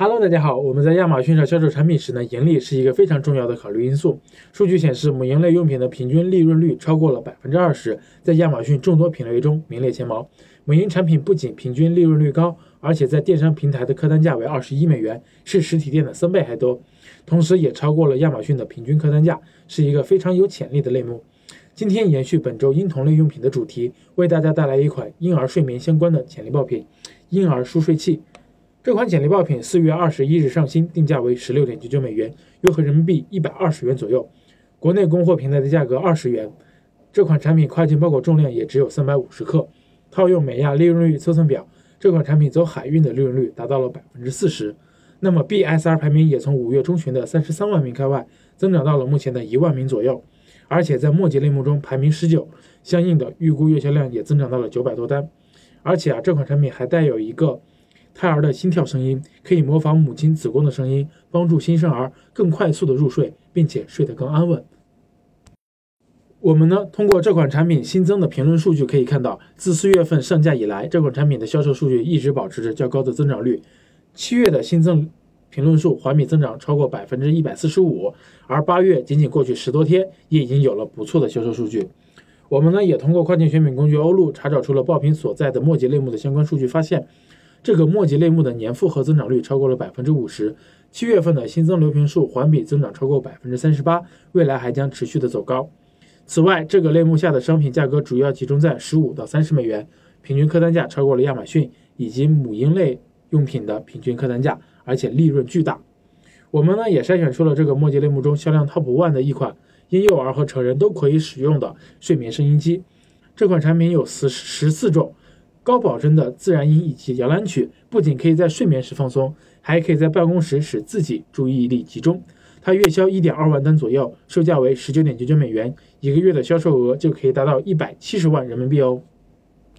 Hello，大家好。我们在亚马逊上销售产品时呢，盈利是一个非常重要的考虑因素。数据显示，母婴类用品的平均利润率超过了百分之二十，在亚马逊众多品类中名列前茅。母婴产品不仅平均利润率高，而且在电商平台的客单价为二十一美元，是实体店的三倍还多，同时也超过了亚马逊的平均客单价，是一个非常有潜力的类目。今天延续本周婴童类用品的主题，为大家带来一款婴儿睡眠相关的潜力爆品——婴儿舒睡器。这款潜力爆品四月二十一日上新，定价为十六点九九美元，约合人民币一百二十元左右。国内供货平台的价格二十元。这款产品跨境包裹重量也只有三百五十克。套用美亚利润率测算表，这款产品走海运的利润率达到了百分之四十。那么 BSR 排名也从五月中旬的三十三万名开外，增长到了目前的一万名左右，而且在末级类目中排名十九，相应的预估月销量也增长到了九百多单。而且啊，这款产品还带有一个。胎儿的心跳声音可以模仿母亲子宫的声音，帮助新生儿更快速的入睡，并且睡得更安稳。我们呢，通过这款产品新增的评论数据可以看到，自四月份上架以来，这款产品的销售数据一直保持着较高的增长率。七月的新增评论数环比增长超过百分之一百四十五，而八月仅仅过去十多天，也已经有了不错的销售数据。我们呢，也通过跨境选品工具欧路查找出了爆品所在的末级类目的相关数据，发现。这个末级类目的年复合增长率超过了百分之五十，七月份的新增流评数环比增长超过百分之三十八，未来还将持续的走高。此外，这个类目下的商品价格主要集中在十五到三十美元，平均客单价超过了亚马逊以及母婴类用品的平均客单价，而且利润巨大。我们呢也筛选出了这个末级类目中销量 top one 的一款婴幼儿和成人都可以使用的睡眠声音机。这款产品有十十四种。高保真的自然音以及摇篮曲，不仅可以在睡眠时放松，还可以在办公时使自己注意力集中。它月销一点二万单左右，售价为十九点九九美元，一个月的销售额就可以达到一百七十万人民币哦。